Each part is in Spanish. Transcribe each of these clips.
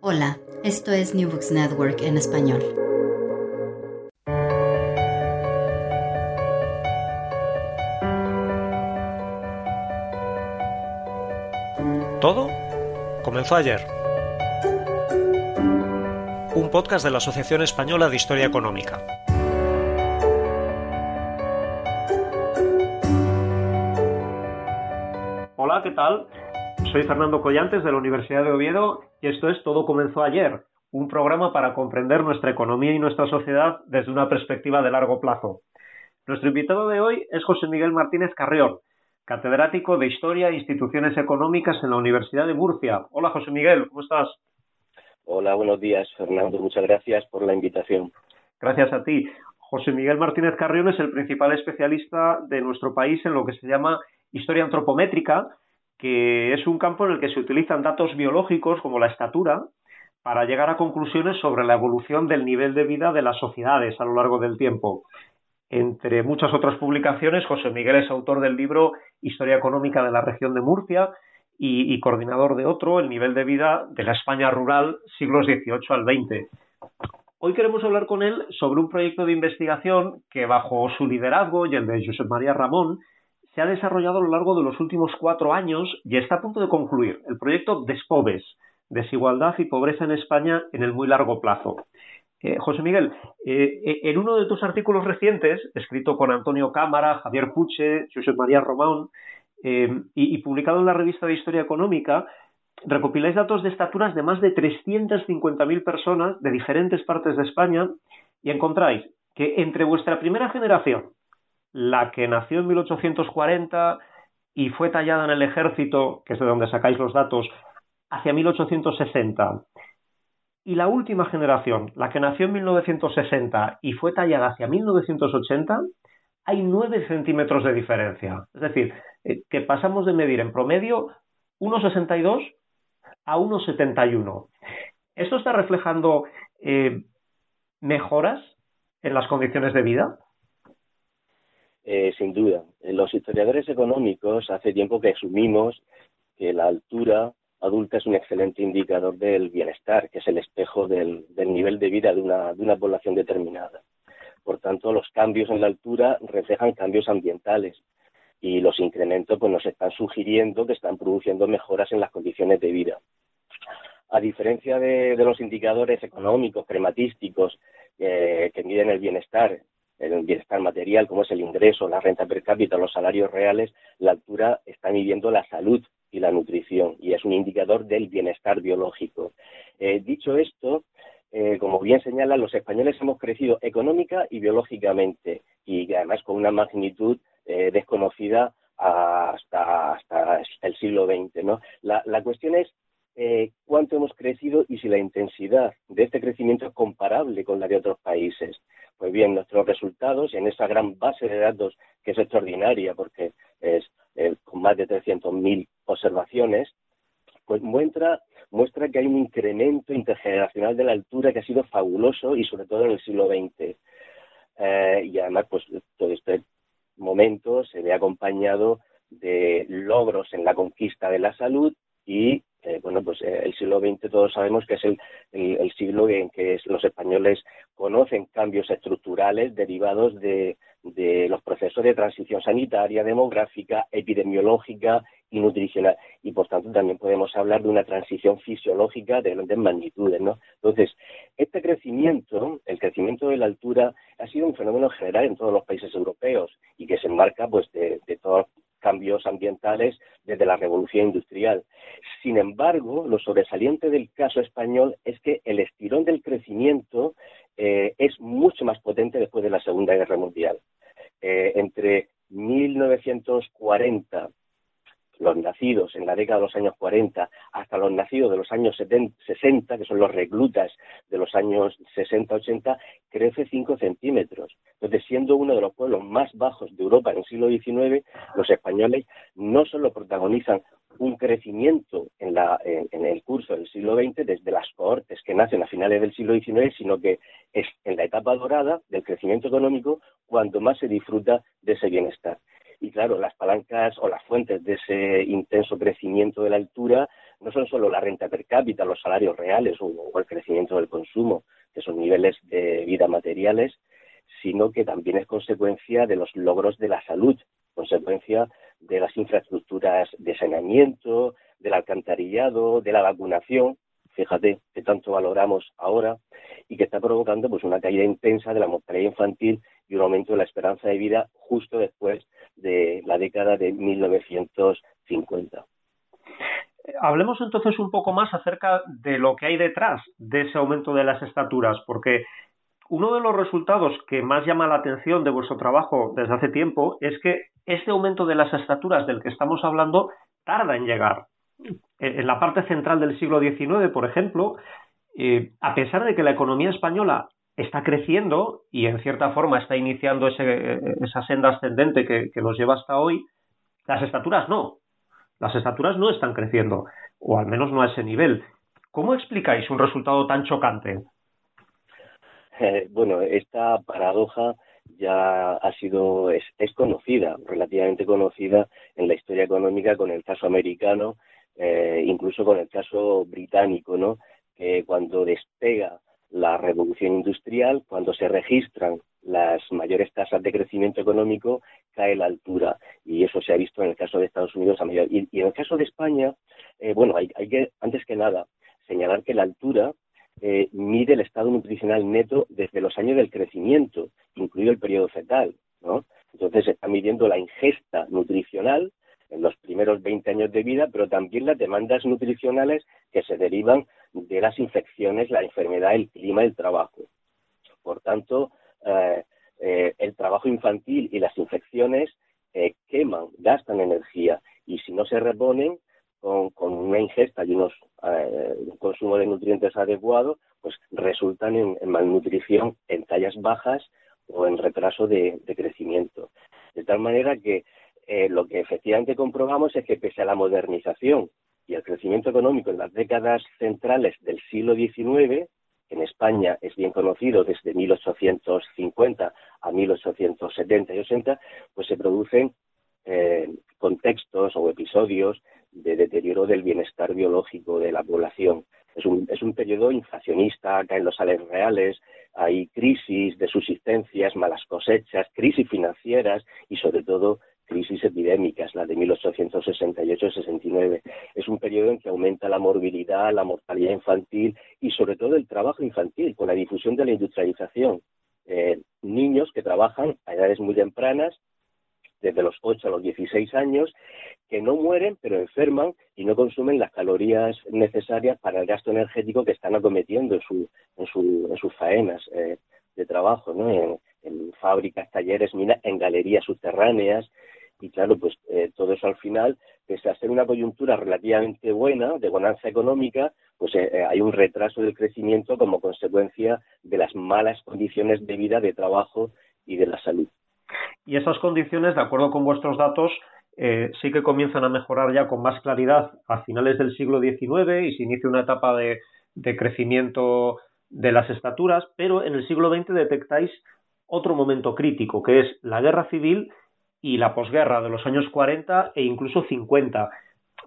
Hola, esto es New Books Network en español. Todo comenzó ayer. Un podcast de la Asociación Española de Historia Económica. Hola, ¿qué tal? Soy Fernando Collantes de la Universidad de Oviedo y esto es Todo comenzó ayer, un programa para comprender nuestra economía y nuestra sociedad desde una perspectiva de largo plazo. Nuestro invitado de hoy es José Miguel Martínez Carrión, catedrático de Historia e Instituciones Económicas en la Universidad de Murcia. Hola José Miguel, ¿cómo estás? Hola, buenos días Fernando, muchas gracias por la invitación. Gracias a ti. José Miguel Martínez Carrión es el principal especialista de nuestro país en lo que se llama historia antropométrica, que es un campo en el que se utilizan datos biológicos como la estatura para llegar a conclusiones sobre la evolución del nivel de vida de las sociedades a lo largo del tiempo. Entre muchas otras publicaciones, José Miguel es autor del libro Historia Económica de la Región de Murcia y, coordinador de otro, El nivel de vida de la España rural, siglos XVIII al XX. Hoy queremos hablar con él sobre un proyecto de investigación que, bajo su liderazgo y el de José María Ramón, se ha desarrollado a lo largo de los últimos cuatro años y está a punto de concluir, el proyecto Despobes, Desigualdad y Pobreza en España en el muy largo plazo. Eh, José Miguel, eh, en uno de tus artículos recientes, escrito con Antonio Cámara, Javier Puche, José María Román, eh, y, y, publicado en la revista de Historia Económica, recopiláis datos de estaturas de más de 350.000 personas de diferentes partes de España y encontráis que entre vuestra primera generación, la que nació en 1840 y fue tallada en el ejército, que es de donde sacáis los datos, hacia 1860, y la última generación, la que nació en 1960 y fue tallada hacia 1980, hay 9 centímetros de diferencia. Es decir, eh, que pasamos de medir en promedio 1,62 a 1,71. ¿Esto está reflejando eh, mejoras en las condiciones de vida? Eh, sin duda. Los historiadores económicos hace tiempo que asumimos que la altura adulta es un excelente indicador del bienestar, que es el espejo del, del nivel de vida de una, de una población determinada. Por tanto, los cambios en la altura reflejan cambios ambientales y los incrementos pues, nos están sugiriendo que están produciendo mejoras en las condiciones de vida. A diferencia de, de los indicadores económicos, crematísticos, eh, que miden el bienestar, el bienestar material, como es el ingreso, la renta per cápita, los salarios reales, la altura está midiendo la salud y la nutrición y es un indicador del bienestar biológico. Eh, dicho esto, eh, como bien señala, los españoles hemos crecido económica y biológicamente y además con una magnitud eh, desconocida hasta, hasta el siglo XX. ¿no? La, la cuestión es eh, cuánto hemos crecido y si la intensidad de este crecimiento es comparable con la de otros países. Pues bien, nuestros resultados en esa gran base de datos que es extraordinaria porque es eh, con más de 300.000 observaciones, pues muestra, muestra que hay un incremento intergeneracional de la altura que ha sido fabuloso y sobre todo en el siglo XX. Eh, y además, pues todo este momento se ve acompañado de logros en la conquista de la salud y bueno, pues eh, el siglo XX todos sabemos que es el, el, siglo en que los españoles conocen cambios estructurales derivados de, de, los procesos de transición sanitaria, demográfica, epidemiológica y nutricional. Y por tanto también podemos hablar de una transición fisiológica de grandes magnitudes, ¿no? Entonces, este crecimiento, el crecimiento de la altura, ha sido un fenómeno general en todos los países europeos y que se enmarca pues de, todos los cambios ambientales desde la revolución industrial. Sin embargo, lo sobresaliente del caso español es que el estirón del crecimiento eh, es mucho más potente después de la Segunda Guerra Mundial. Eh, entre 1940 los nacidos en la década de los años 40 hasta los nacidos de los años 60, que son los reclutas de los años 60-80, crece 5 centímetros. Entonces, siendo uno de los pueblos más bajos de Europa en el siglo XIX, los españoles no solo protagonizan un crecimiento en, la, en, el curso del siglo XX desde las cohortes que nacen a finales del siglo XIX, sino que es en la etapa dorada del crecimiento económico cuando más se disfruta de ese bienestar. Y claro, las palancas o las fuentes de ese intenso crecimiento de la altura no son solo la renta per cápita, los salarios reales o, el crecimiento del consumo, que son niveles de vida materiales, sino que también es consecuencia de los logros de la salud, consecuencia de las infraestructuras de saneamiento, del alcantarillado, de la vacunación, fíjate, que tanto valoramos ahora y que está provocando pues una caída intensa de la mortalidad infantil y un aumento de la esperanza de vida justo después de la década de 1950. Hablemos entonces un poco más acerca de lo que hay detrás de ese aumento de las estaturas, porque uno de los resultados que más llama la atención de vuestro trabajo desde hace tiempo es que este aumento de las estaturas del que estamos hablando tarda en llegar. En la parte central del siglo XIX, por ejemplo, eh, a pesar de que la economía española está creciendo y en cierta forma está iniciando esa senda ascendente que, nos lleva hasta hoy, las estaturas no. Las estaturas no están creciendo, o al menos no a ese nivel. ¿Cómo explicáis un resultado tan chocante? Eh, bueno, esta paradoja ya ha sido, es, conocida, relativamente conocida en la historia económica con el caso americano, eh, incluso con el caso británico, ¿no? Que cuando despega industrial, cuando se registran las mayores tasas de crecimiento económico, cae la altura. Y eso se ha visto en el caso de Estados Unidos a mayor. Y, en el caso de España, eh, bueno, hay, que, antes que nada, señalar que la altura eh, mide el estado nutricional neto desde los años del crecimiento, incluido el periodo fetal, ¿no? Entonces se está midiendo la ingesta nutricional en los primeros 20 años de vida, pero también las demandas nutricionales que se derivan de las infecciones, la enfermedad, el clima, el trabajo. Por tanto, eh, eh, el trabajo infantil y las infecciones eh, queman, gastan energía y si no se reponen con, una ingesta y unos, un consumo de nutrientes adecuado, pues resultan en, malnutrición en tallas bajas o en retraso de crecimiento. De tal manera que eh, lo que efectivamente comprobamos es que pese a la modernización y el crecimiento económico en las décadas centrales del siglo XIX, en España es bien conocido desde 1850 a 1870 y 80, pues se producen eh, contextos o episodios de deterioro del bienestar biológico de la población. Es un, es un periodo inflacionista, caen los salarios reales, hay crisis de subsistencias, malas cosechas, crisis financieras y sobre todo crisis epidémicas, la de 1868-69. Es un periodo en que aumenta la morbilidad, la mortalidad infantil y sobre todo el trabajo infantil con la difusión de la industrialización. Eh, niños que trabajan a edades muy tempranas, desde los 8 a los 16 años, que no mueren pero enferman y no consumen las calorías necesarias para el gasto energético que están acometiendo en, su, en, su, en sus faenas eh, de trabajo, ¿no? en, en fábricas, talleres, minas, en galerías subterráneas, y claro, pues eh, todo eso al final, pese a ser una coyuntura relativamente buena, de bonanza económica, pues eh, eh, hay un retraso del crecimiento como consecuencia de las malas condiciones de vida, de trabajo y de la salud. Y esas condiciones, de acuerdo con vuestros datos, sí que comienzan a mejorar ya con más claridad a finales del siglo XIX y se inicia una etapa de, de crecimiento de las estaturas, pero en el siglo XX detectáis otro momento crítico, que es la guerra civil y la posguerra de los años 40 e incluso 50.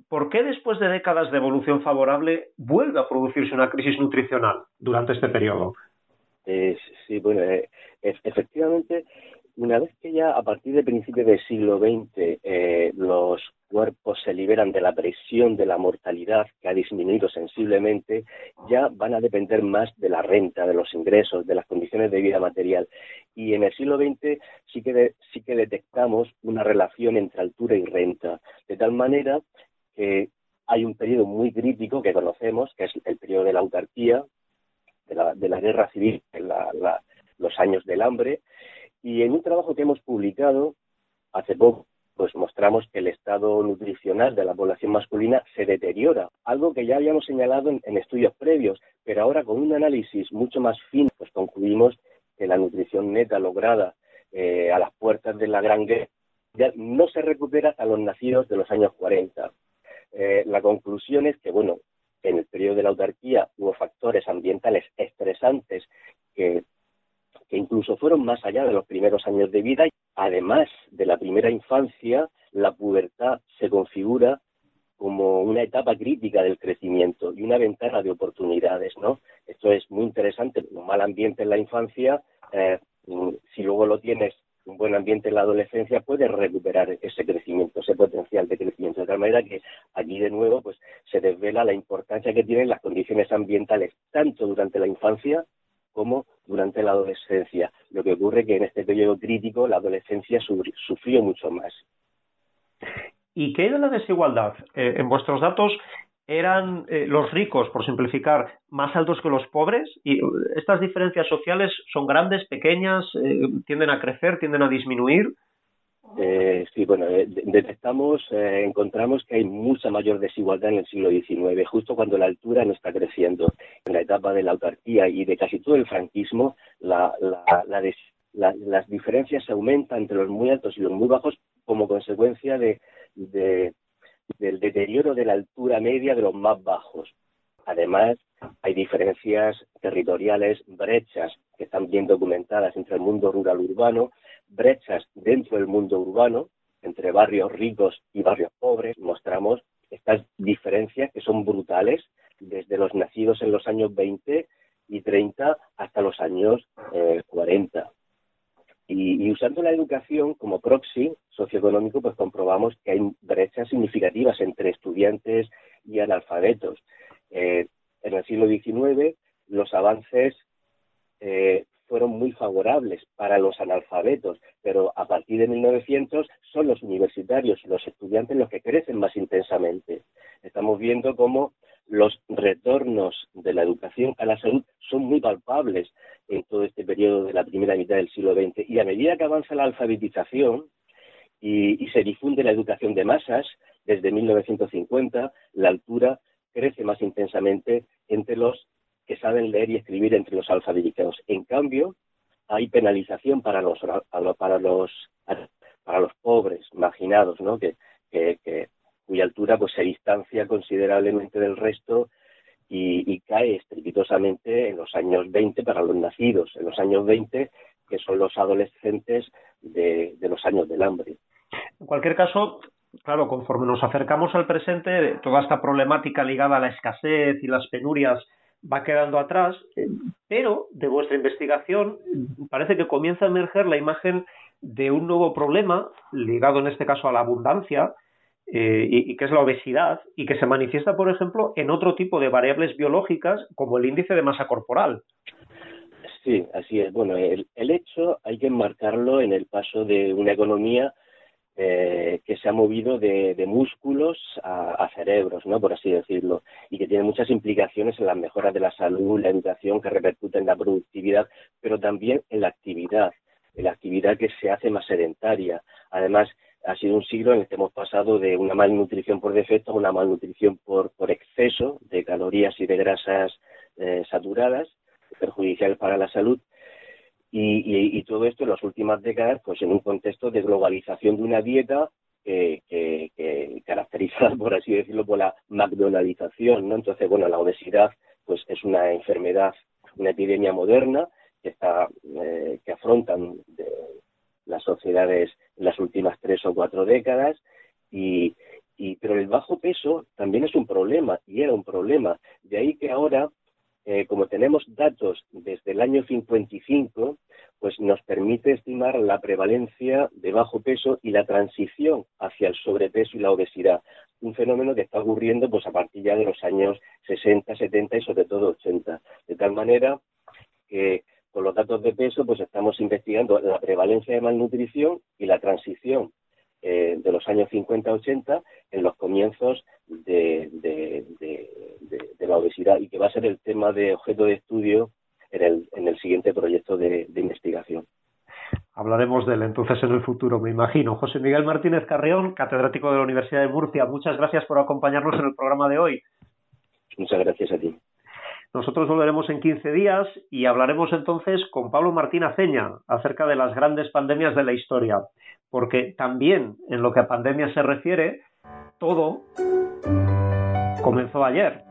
¿Por qué después de décadas de evolución favorable vuelve a producirse una crisis nutricional durante este periodo? sí, bueno, eh, efectivamente, una vez que ya a partir de principios del siglo XX eh, los cuerpos se liberan de la presión de la mortalidad que ha disminuido sensiblemente, ya van a depender más de la renta, de los ingresos, de las condiciones de vida material. Y en el siglo XX sí que, sí que detectamos una relación entre altura y renta, de tal manera que hay un periodo muy crítico que conocemos, que es el periodo de la autarquía, de la, de la guerra civil, los años del hambre, y en un trabajo que hemos publicado hace poco, pues mostramos que el estado nutricional de la población masculina se deteriora, algo que ya habíamos señalado en, estudios previos, pero ahora con un análisis mucho más fino, pues concluimos que la nutrición neta lograda eh, a las puertas de la Gran Guerra no se recupera hasta los nacidos de los años 40. Eh, la conclusión es que, bueno, en el periodo de la autarquía hubo factores ambientales estresantes que que incluso fueron más allá de los primeros años de vida. Además de la primera infancia, la pubertad se configura como una etapa crítica del crecimiento y una ventana de oportunidades, ¿no? Esto es muy interesante. Un mal ambiente en la infancia, eh, si luego lo tienes un buen ambiente en la adolescencia, puedes recuperar ese crecimiento, ese potencial de crecimiento. De tal manera que allí de nuevo pues se desvela la importancia que tienen las condiciones ambientales tanto durante la infancia como durante la adolescencia. Lo que ocurre que en este periodo crítico la adolescencia sufrió mucho más. ¿Y qué era la desigualdad? Eh, en vuestros datos eran eh, los ricos, por simplificar, más altos que los pobres y eh, estas diferencias sociales son grandes, pequeñas, tienden a crecer, tienden a disminuir. Eh, sí, bueno, detectamos, eh, encontramos que hay mucha mayor desigualdad en el siglo XIX, justo cuando la altura no está creciendo. En la etapa de la autarquía y de casi todo el franquismo, la, las diferencias aumentan entre los muy altos y los muy bajos como consecuencia de, del deterioro de la altura media de los más bajos. Además, hay diferencias territoriales, brechas que están bien documentadas entre el mundo rural urbano, brechas dentro del mundo urbano, entre barrios ricos y barrios pobres. Mostramos estas diferencias que son brutales desde los nacidos en los años 20 y 30 hasta los años 40. Eh, y, usando la educación como proxy socioeconómico, pues comprobamos que hay brechas significativas entre estudiantes y analfabetos. Eh, en el siglo XIX los avances eh, fueron muy favorables para los analfabetos, pero a partir de 1900 son los universitarios y los estudiantes los que crecen más intensamente. Estamos viendo cómo los retornos de la educación a la salud son muy palpables en todo este periodo de la primera mitad del siglo XX. Y a medida que avanza la alfabetización y, se difunde la educación de masas, desde 1950, la altura crece más intensamente entre los saben leer y escribir entre los alfabetizados. En cambio, hay penalización para los para los para los pobres, marginados, ¿no? Que, cuya altura pues se distancia considerablemente del resto y, cae estrepitosamente en los años 20 para los nacidos, en los años 20 que son los adolescentes de los años del hambre. En cualquier caso, claro, conforme nos acercamos al presente, toda esta problemática ligada a la escasez y las penurias va quedando atrás, eh, pero de vuestra investigación parece que comienza a emerger la imagen de un nuevo problema ligado en este caso a la abundancia eh, y, que es la obesidad y que se manifiesta, por ejemplo, en otro tipo de variables biológicas como el índice de masa corporal. Sí, así es. Bueno, el hecho hay que enmarcarlo en el paso de una economía eh, que se ha movido de, músculos a, cerebros, ¿no? por así decirlo, y que tiene muchas implicaciones en las mejoras de la salud, la educación, que repercute en la productividad, pero también en la actividad, en la actividad que se hace más sedentaria. Además, ha sido un siglo en el que hemos pasado de una malnutrición por defecto a una malnutrición por, exceso de calorías y de grasas eh, saturadas, perjudiciales para la salud, y, todo esto en las últimas décadas, pues en un contexto de globalización de una dieta que, que, caracterizada, por así decirlo, por la McDonaldización, ¿no? Entonces, bueno, la obesidad, pues es una enfermedad, una epidemia moderna que está, eh, que afrontan las sociedades en las últimas tres o cuatro décadas y, y, pero el bajo peso también es un problema y era un problema. De ahí que ahora eh, como tenemos datos desde el año 55, pues nos permite estimar la prevalencia de bajo peso y la transición hacia el sobrepeso y la obesidad, un fenómeno que está ocurriendo pues a partir ya de los años 60, 70 y sobre todo 80, de tal manera que con los datos de peso pues estamos investigando la prevalencia de malnutrición y la transición eh, de los años 50-80 en los comienzos de, la obesidad y que va a ser el tema de objeto de estudio en el, en el siguiente proyecto de, investigación. Hablaremos de él entonces en el futuro, me imagino. José Miguel Martínez Carrión, catedrático de la Universidad de Murcia, muchas gracias por acompañarnos en el programa de hoy. Muchas gracias a ti. Nosotros volveremos en 15 días y hablaremos entonces con Pablo Martín Aceña acerca de las grandes pandemias de la historia, porque también en lo que a pandemia se refiere, todo comenzó ayer.